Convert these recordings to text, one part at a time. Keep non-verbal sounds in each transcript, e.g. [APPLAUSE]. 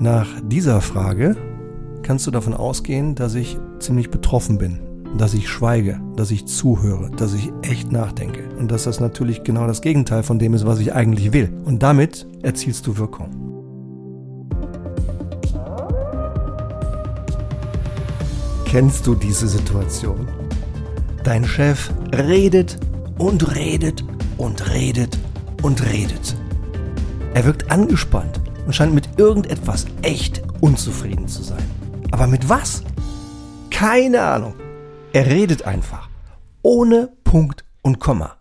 Nach dieser Frage kannst du davon ausgehen, dass ich ziemlich betroffen bin, dass ich schweige, dass ich zuhöre, dass ich echt nachdenke und dass das natürlich genau das Gegenteil von dem ist, was ich eigentlich will. Und damit erzielst du Wirkung. Kennst du diese Situation? Dein Chef redet und redet und redet und redet. Er wirkt angespannt und scheint mit irgendetwas echt unzufrieden zu sein. Aber mit was? Keine Ahnung. Er redet einfach. Ohne Punkt und Komma.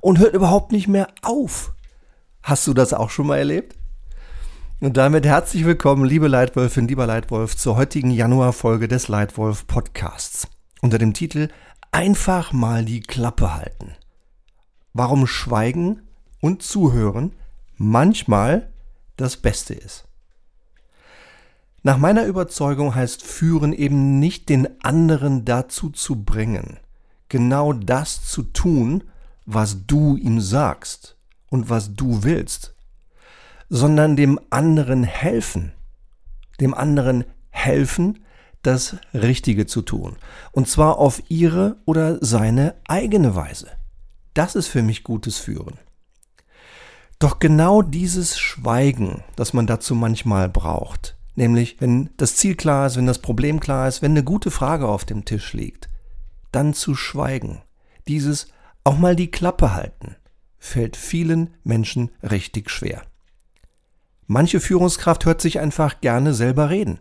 Und hört überhaupt nicht mehr auf. Hast du das auch schon mal erlebt? Und damit herzlich willkommen, liebe Leitwölfin, lieber Leitwolf, zur heutigen Januarfolge des Leitwolf Podcasts. Unter dem Titel Einfach mal die Klappe halten. Warum Schweigen und Zuhören manchmal das Beste ist. Nach meiner Überzeugung heißt führen eben nicht den anderen dazu zu bringen, genau das zu tun, was du ihm sagst und was du willst, sondern dem anderen helfen, dem anderen helfen, das Richtige zu tun, und zwar auf ihre oder seine eigene Weise. Das ist für mich gutes Führen. Doch genau dieses Schweigen, das man dazu manchmal braucht, nämlich wenn das Ziel klar ist, wenn das Problem klar ist, wenn eine gute Frage auf dem Tisch liegt, dann zu schweigen, dieses auch mal die Klappe halten, fällt vielen Menschen richtig schwer. Manche Führungskraft hört sich einfach gerne selber reden.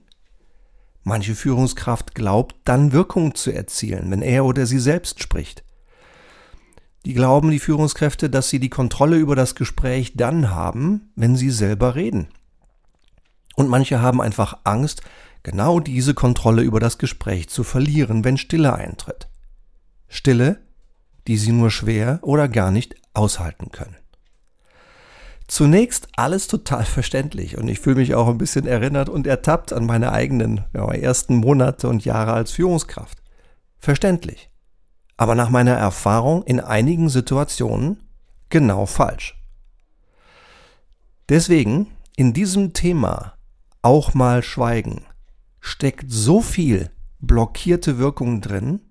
Manche Führungskraft glaubt dann Wirkung zu erzielen, wenn er oder sie selbst spricht. Die glauben, die Führungskräfte, dass sie die Kontrolle über das Gespräch dann haben, wenn sie selber reden. Und manche haben einfach Angst, genau diese Kontrolle über das Gespräch zu verlieren, wenn Stille eintritt. Stille, die sie nur schwer oder gar nicht aushalten können. Zunächst alles total [LAUGHS] verständlich und ich fühle mich auch ein bisschen erinnert und ertappt an meine eigenen ja, ersten Monate und Jahre als Führungskraft. Verständlich aber nach meiner Erfahrung in einigen Situationen genau falsch. Deswegen in diesem Thema auch mal schweigen steckt so viel blockierte Wirkung drin,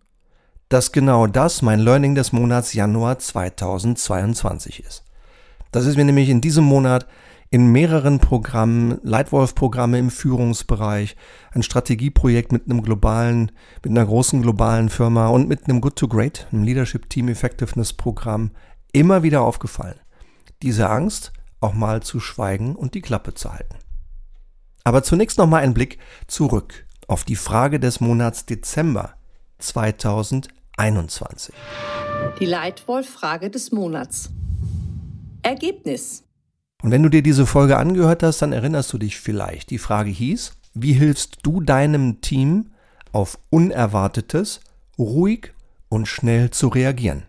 dass genau das mein Learning des Monats Januar 2022 ist. Das ist mir nämlich in diesem Monat in mehreren Programmen, Leitwolf-Programme im Führungsbereich, ein Strategieprojekt mit einem globalen, mit einer großen globalen Firma und mit einem Good to Great, einem Leadership Team Effectiveness Programm immer wieder aufgefallen. Diese Angst, auch mal zu schweigen und die Klappe zu halten. Aber zunächst noch mal ein Blick zurück auf die Frage des Monats Dezember 2021. Die Leitwolf-Frage des Monats. Ergebnis. Und wenn du dir diese Folge angehört hast, dann erinnerst du dich vielleicht. Die Frage hieß, wie hilfst du deinem Team auf Unerwartetes ruhig und schnell zu reagieren?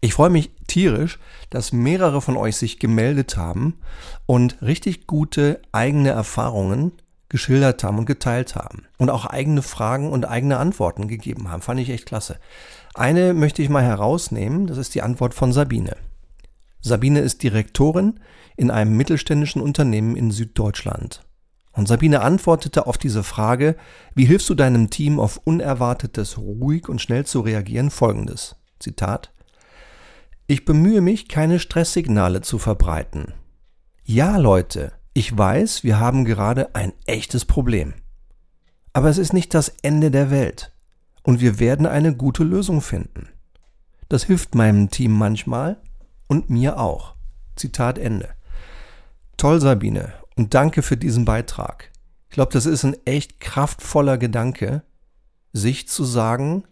Ich freue mich tierisch, dass mehrere von euch sich gemeldet haben und richtig gute eigene Erfahrungen geschildert haben und geteilt haben und auch eigene Fragen und eigene Antworten gegeben haben. Fand ich echt klasse. Eine möchte ich mal herausnehmen, das ist die Antwort von Sabine. Sabine ist Direktorin in einem mittelständischen Unternehmen in Süddeutschland. Und Sabine antwortete auf diese Frage, wie hilfst du deinem Team auf Unerwartetes ruhig und schnell zu reagieren, folgendes. Zitat. Ich bemühe mich, keine Stresssignale zu verbreiten. Ja, Leute, ich weiß, wir haben gerade ein echtes Problem. Aber es ist nicht das Ende der Welt. Und wir werden eine gute Lösung finden. Das hilft meinem Team manchmal, und mir auch. Zitat Ende. Toll, Sabine, und danke für diesen Beitrag. Ich glaube, das ist ein echt kraftvoller Gedanke, sich zu sagen,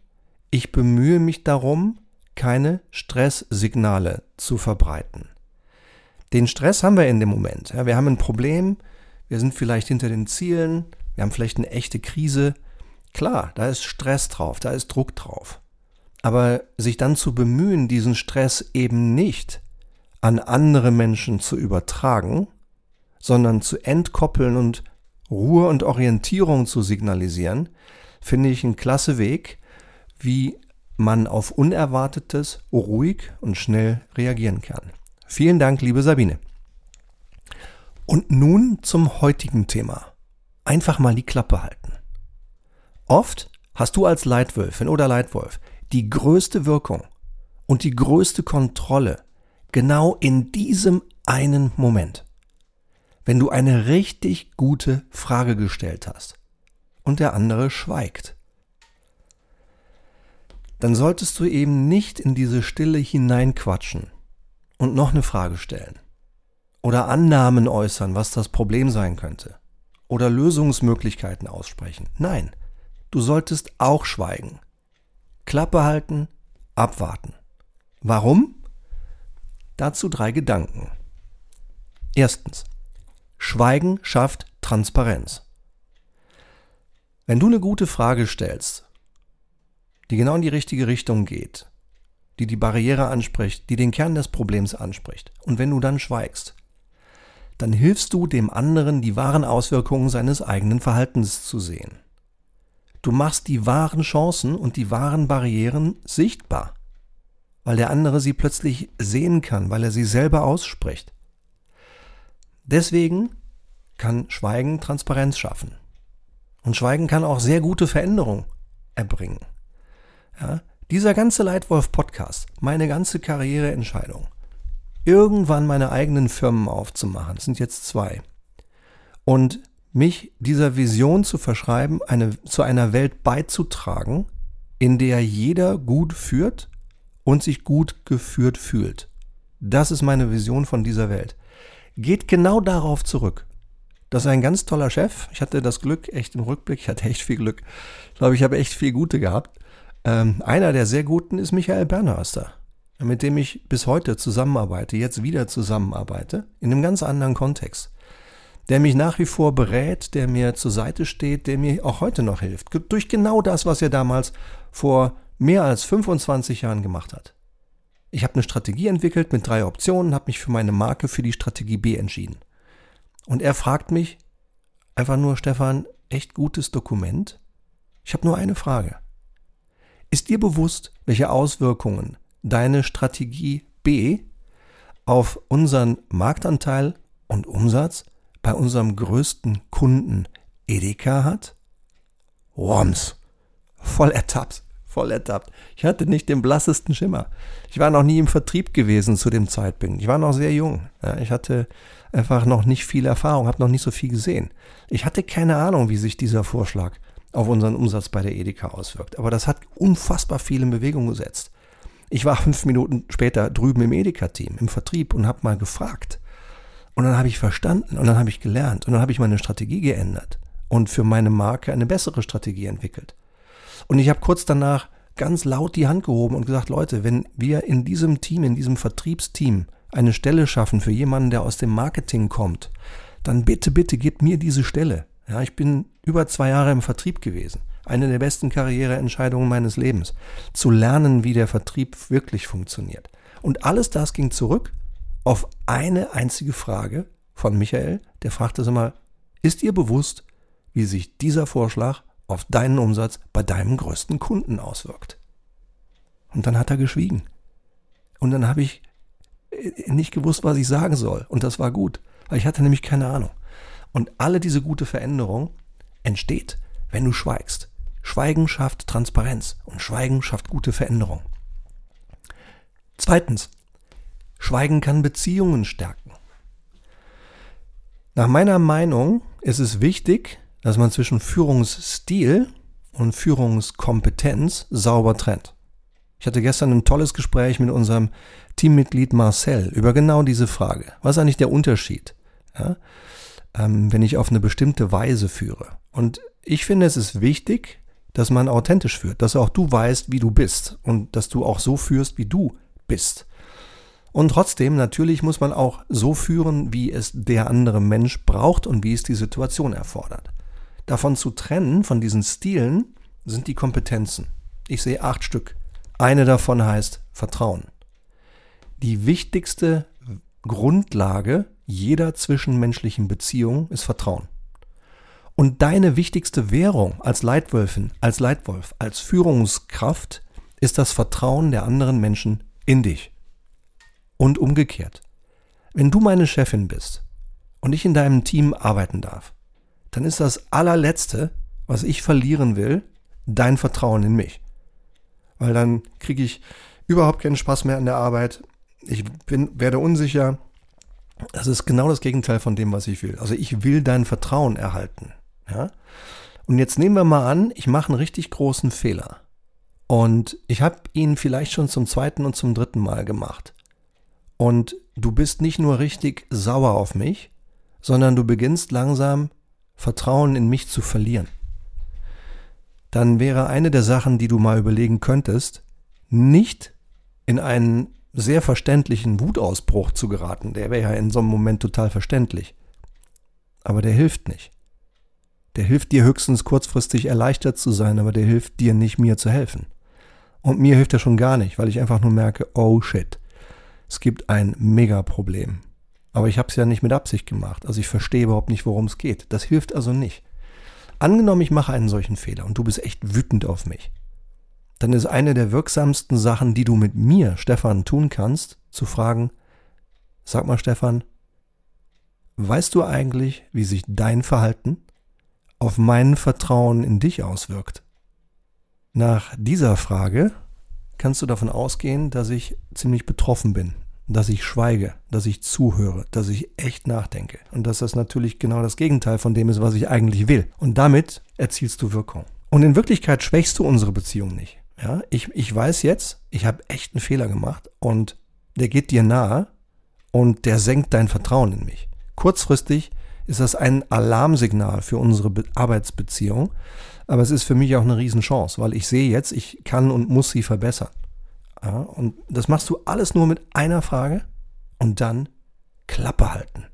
ich bemühe mich darum, keine Stresssignale zu verbreiten. Den Stress haben wir in dem Moment. Ja, wir haben ein Problem, wir sind vielleicht hinter den Zielen, wir haben vielleicht eine echte Krise. Klar, da ist Stress drauf, da ist Druck drauf. Aber sich dann zu bemühen, diesen Stress eben nicht an andere Menschen zu übertragen, sondern zu entkoppeln und Ruhe und Orientierung zu signalisieren, finde ich ein klasse Weg, wie man auf Unerwartetes ruhig und schnell reagieren kann. Vielen Dank, liebe Sabine. Und nun zum heutigen Thema. Einfach mal die Klappe halten. Oft hast du als Leitwölfin oder Leitwolf die größte Wirkung und die größte Kontrolle genau in diesem einen Moment. Wenn du eine richtig gute Frage gestellt hast und der andere schweigt, dann solltest du eben nicht in diese Stille hineinquatschen und noch eine Frage stellen oder Annahmen äußern, was das Problem sein könnte oder Lösungsmöglichkeiten aussprechen. Nein, du solltest auch schweigen. Klappe halten, abwarten. Warum? Dazu drei Gedanken. Erstens. Schweigen schafft Transparenz. Wenn du eine gute Frage stellst, die genau in die richtige Richtung geht, die die Barriere anspricht, die den Kern des Problems anspricht, und wenn du dann schweigst, dann hilfst du dem anderen, die wahren Auswirkungen seines eigenen Verhaltens zu sehen. Du machst die wahren Chancen und die wahren Barrieren sichtbar, weil der andere sie plötzlich sehen kann, weil er sie selber ausspricht. Deswegen kann Schweigen Transparenz schaffen. Und Schweigen kann auch sehr gute Veränderung erbringen. Ja, dieser ganze Leitwolf-Podcast, meine ganze Karriereentscheidung, irgendwann meine eigenen Firmen aufzumachen, sind jetzt zwei, und mich dieser Vision zu verschreiben, eine, zu einer Welt beizutragen, in der jeder gut führt und sich gut geführt fühlt. Das ist meine Vision von dieser Welt. Geht genau darauf zurück. Das ist ein ganz toller Chef. Ich hatte das Glück, echt im Rückblick, ich hatte echt viel Glück. Ich glaube, ich habe echt viel Gute gehabt. Ähm, einer der sehr guten ist Michael Bernhörster, mit dem ich bis heute zusammenarbeite, jetzt wieder zusammenarbeite, in einem ganz anderen Kontext. Der mich nach wie vor berät, der mir zur Seite steht, der mir auch heute noch hilft. Durch genau das, was er damals vor mehr als 25 Jahren gemacht hat. Ich habe eine Strategie entwickelt mit drei Optionen, habe mich für meine Marke für die Strategie B entschieden. Und er fragt mich einfach nur, Stefan, echt gutes Dokument? Ich habe nur eine Frage. Ist dir bewusst, welche Auswirkungen deine Strategie B auf unseren Marktanteil und Umsatz bei unserem größten Kunden Edeka hat? Worms. Voll ertappt. Voll ertappt. Ich hatte nicht den blassesten Schimmer. Ich war noch nie im Vertrieb gewesen zu dem Zeitpunkt. Ich war noch sehr jung. Ich hatte einfach noch nicht viel Erfahrung, habe noch nicht so viel gesehen. Ich hatte keine Ahnung, wie sich dieser Vorschlag auf unseren Umsatz bei der Edeka auswirkt. Aber das hat unfassbar viel in Bewegung gesetzt. Ich war fünf Minuten später drüben im Edeka-Team, im Vertrieb und habe mal gefragt. Und dann habe ich verstanden und dann habe ich gelernt und dann habe ich meine Strategie geändert und für meine Marke eine bessere Strategie entwickelt. Und ich habe kurz danach ganz laut die Hand gehoben und gesagt, Leute, wenn wir in diesem Team, in diesem Vertriebsteam eine Stelle schaffen für jemanden, der aus dem Marketing kommt, dann bitte, bitte gebt mir diese Stelle. Ja, ich bin über zwei Jahre im Vertrieb gewesen. Eine der besten Karriereentscheidungen meines Lebens. Zu lernen, wie der Vertrieb wirklich funktioniert. Und alles das ging zurück auf eine einzige Frage von Michael. Der fragte so mal, ist dir bewusst, wie sich dieser Vorschlag auf deinen Umsatz bei deinem größten Kunden auswirkt? Und dann hat er geschwiegen. Und dann habe ich äh, nicht gewusst, was ich sagen soll. Und das war gut, weil ich hatte nämlich keine Ahnung. Und alle diese gute Veränderung entsteht, wenn du schweigst. Schweigen schafft Transparenz und Schweigen schafft gute Veränderung. Zweitens, Schweigen kann Beziehungen stärken. Nach meiner Meinung ist es wichtig, dass man zwischen Führungsstil und Führungskompetenz sauber trennt. Ich hatte gestern ein tolles Gespräch mit unserem Teammitglied Marcel über genau diese Frage. Was ist eigentlich der Unterschied? Ja? ähm, wenn ich auf eine bestimmte Weise führe. Und ich finde, es ist wichtig, dass man authentisch führt, dass auch du weißt, wie du bist und dass du auch so führst, wie du bist. Und trotzdem, natürlich muss man auch so führen, wie es der andere Mensch braucht und wie es die Situation erfordert. Davon zu trennen, von diesen Stilen, sind die Kompetenzen. Ich sehe acht Stück. Eine davon heißt Vertrauen. Die wichtigste Grundlage jeder zwischenmenschlichen Beziehung ist Vertrauen. Und deine wichtigste Währung als Leitwölfin, als Leitwolf, als Führungskraft ist das Vertrauen der anderen Menschen in dich. Und umgekehrt. Wenn du meine Chefin bist und ich in deinem Team arbeiten darf, dann ist das allerletzte, was ich verlieren will, dein Vertrauen in mich. Weil dann kriege ich überhaupt keinen Spaß mehr an der Arbeit. Ich bin, werde unsicher. Das ist genau das Gegenteil von dem, was ich will. Also ich will dein Vertrauen erhalten. Ja? Und jetzt nehmen wir mal an, ich mache einen richtig großen Fehler. Und ich habe ihn vielleicht schon zum zweiten und zum dritten Mal gemacht. Und du bist nicht nur richtig sauer auf mich, sondern du beginnst langsam Vertrauen in mich zu verlieren. Dann wäre eine der Sachen, die du mal überlegen könntest, nicht in einen sehr verständlichen Wutausbruch zu geraten. Der wäre ja in so einem Moment total verständlich. Aber der hilft nicht. Der hilft dir höchstens kurzfristig erleichtert zu sein, aber der hilft dir nicht, mir zu helfen. Und mir hilft er schon gar nicht, weil ich einfach nur merke, oh shit, es gibt ein Mega-Problem. Aber ich habe es ja nicht mit Absicht gemacht. Also ich verstehe überhaupt nicht, worum es geht. Das hilft also nicht. Angenommen, ich mache einen solchen Fehler und du bist echt wütend auf mich. Dann ist eine der wirksamsten Sachen, die du mit mir, Stefan, tun kannst, zu fragen, sag mal Stefan, weißt du eigentlich, wie sich dein Verhalten auf mein Vertrauen in dich auswirkt? Nach dieser Frage kannst du davon ausgehen, dass ich ziemlich betroffen bin, dass ich schweige, dass ich zuhöre, dass ich echt nachdenke und dass das natürlich genau das Gegenteil von dem ist, was ich eigentlich will. Und damit erzielst du Wirkung. Und in Wirklichkeit schwächst du unsere Beziehung nicht. Ja, ich, ich weiß jetzt, ich habe echt einen Fehler gemacht und der geht dir nahe und der senkt dein Vertrauen in mich. Kurzfristig ist das ein Alarmsignal für unsere Be Arbeitsbeziehung, aber es ist für mich auch eine Riesenchance, weil ich sehe jetzt, ich kann und muss sie verbessern. Ja, und das machst du alles nur mit einer Frage und dann Klappe halten.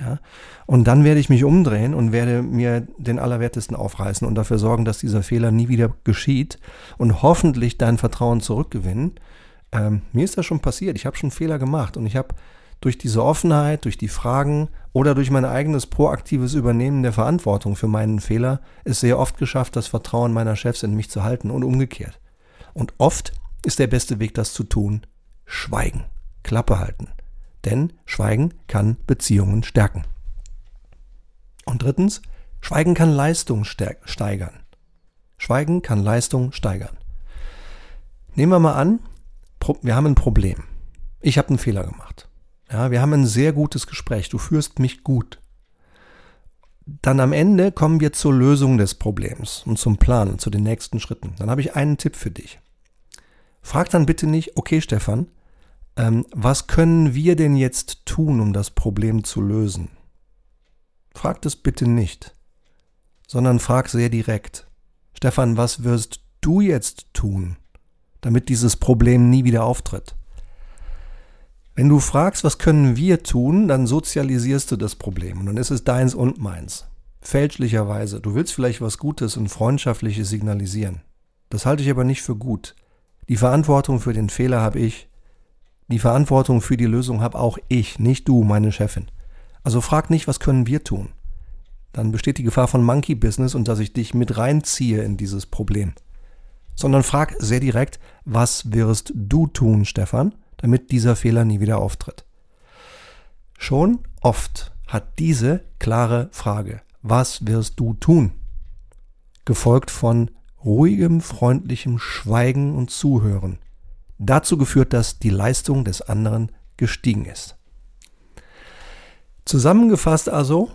Ja, und dann werde ich mich umdrehen und werde mir den Allerwertesten aufreißen und dafür sorgen, dass dieser Fehler nie wieder geschieht und hoffentlich dein Vertrauen zurückgewinnen. Ähm, mir ist das schon passiert. Ich habe schon Fehler gemacht und ich habe durch diese Offenheit, durch die Fragen oder durch mein eigenes proaktives Übernehmen der Verantwortung für meinen Fehler es sehr oft geschafft, das Vertrauen meiner Chefs in mich zu halten und umgekehrt. Und oft ist der beste Weg, das zu tun, Schweigen, Klappe halten. Denn Schweigen kann Beziehungen stärken. Und drittens, Schweigen kann Leistung steigern. Schweigen kann Leistung steigern. Nehmen wir mal an, wir haben ein Problem. Ich habe einen Fehler gemacht. Ja, wir haben ein sehr gutes Gespräch. Du führst mich gut. Dann am Ende kommen wir zur Lösung des Problems und zum Plan, zu den nächsten Schritten. Dann habe ich einen Tipp für dich. Frag dann bitte nicht, okay Stefan, ähm, was können wir denn jetzt tun, um das Problem zu lösen? Frag das bitte nicht, sondern frag sehr direkt. Stefan, was wirst du jetzt tun, damit dieses Problem nie wieder auftritt? Wenn du fragst, was können wir tun, dann sozialisierst du das Problem und dann ist es deins und meins. Fälschlicherweise. Du willst vielleicht was Gutes und Freundschaftliches signalisieren. Das halte ich aber nicht für gut. Die Verantwortung für den Fehler habe ich. Die Verantwortung für die Lösung habe auch ich, nicht du, meine Chefin. Also frag nicht, was können wir tun. Dann besteht die Gefahr von Monkey Business und dass ich dich mit reinziehe in dieses Problem. Sondern frag sehr direkt, was wirst du tun, Stefan? Damit dieser Fehler nie wieder auftritt. Schon oft hat diese klare Frage, was wirst du tun? gefolgt von ruhigem, freundlichem Schweigen und Zuhören, dazu geführt, dass die Leistung des anderen gestiegen ist. Zusammengefasst also,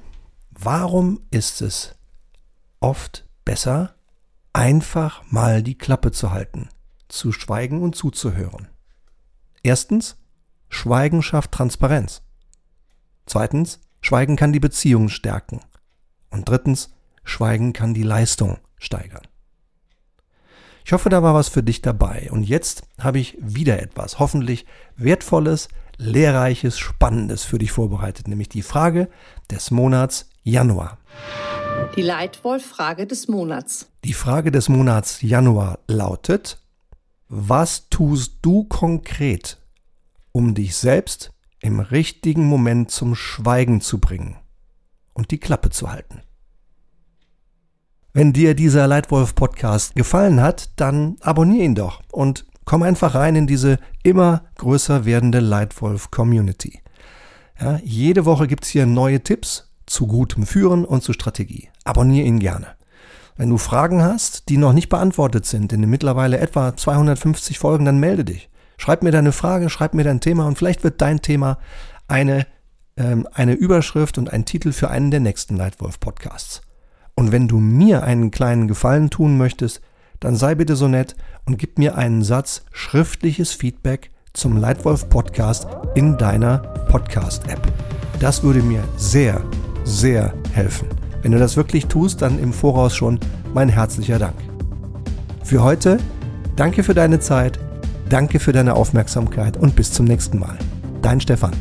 warum ist es oft besser, einfach mal die Klappe zu halten, zu schweigen und zuzuhören? Erstens, Schweigen schafft Transparenz. Zweitens, Schweigen kann die Beziehung stärken. Und drittens, Schweigen kann die Leistung steigern. Ich hoffe, da war was für dich dabei. Und jetzt habe ich wieder etwas, hoffentlich wertvolles, lehrreiches, spannendes für dich vorbereitet, nämlich die Frage des Monats Januar. Die Leitwolf-Frage des Monats. Die Frage des Monats Januar lautet, was tust du konkret, um dich selbst im richtigen Moment zum Schweigen zu bringen und die Klappe zu halten? Wenn dir dieser Leitwolf-Podcast gefallen hat, dann abonniere ihn doch und komm einfach rein in diese immer größer werdende Leitwolf-Community. Ja, jede Woche gibt's hier neue Tipps zu gutem Führen und zu Strategie. Abonniere ihn gerne. Wenn du Fragen hast, die noch nicht beantwortet sind in den mittlerweile etwa 250 Folgen, dann melde dich. Schreib mir deine Frage, schreib mir dein Thema und vielleicht wird dein Thema eine, ähm, eine Überschrift und ein Titel für einen der nächsten Leitwolf-Podcasts. Und wenn du mir einen kleinen Gefallen tun möchtest, dann sei bitte so nett und gib mir einen Satz schriftliches Feedback zum Leitwolf Podcast in deiner Podcast App. Das würde mir sehr, sehr helfen. Wenn du das wirklich tust, dann im Voraus schon mein herzlicher Dank. Für heute, danke für deine Zeit, danke für deine Aufmerksamkeit und bis zum nächsten Mal. Dein Stefan.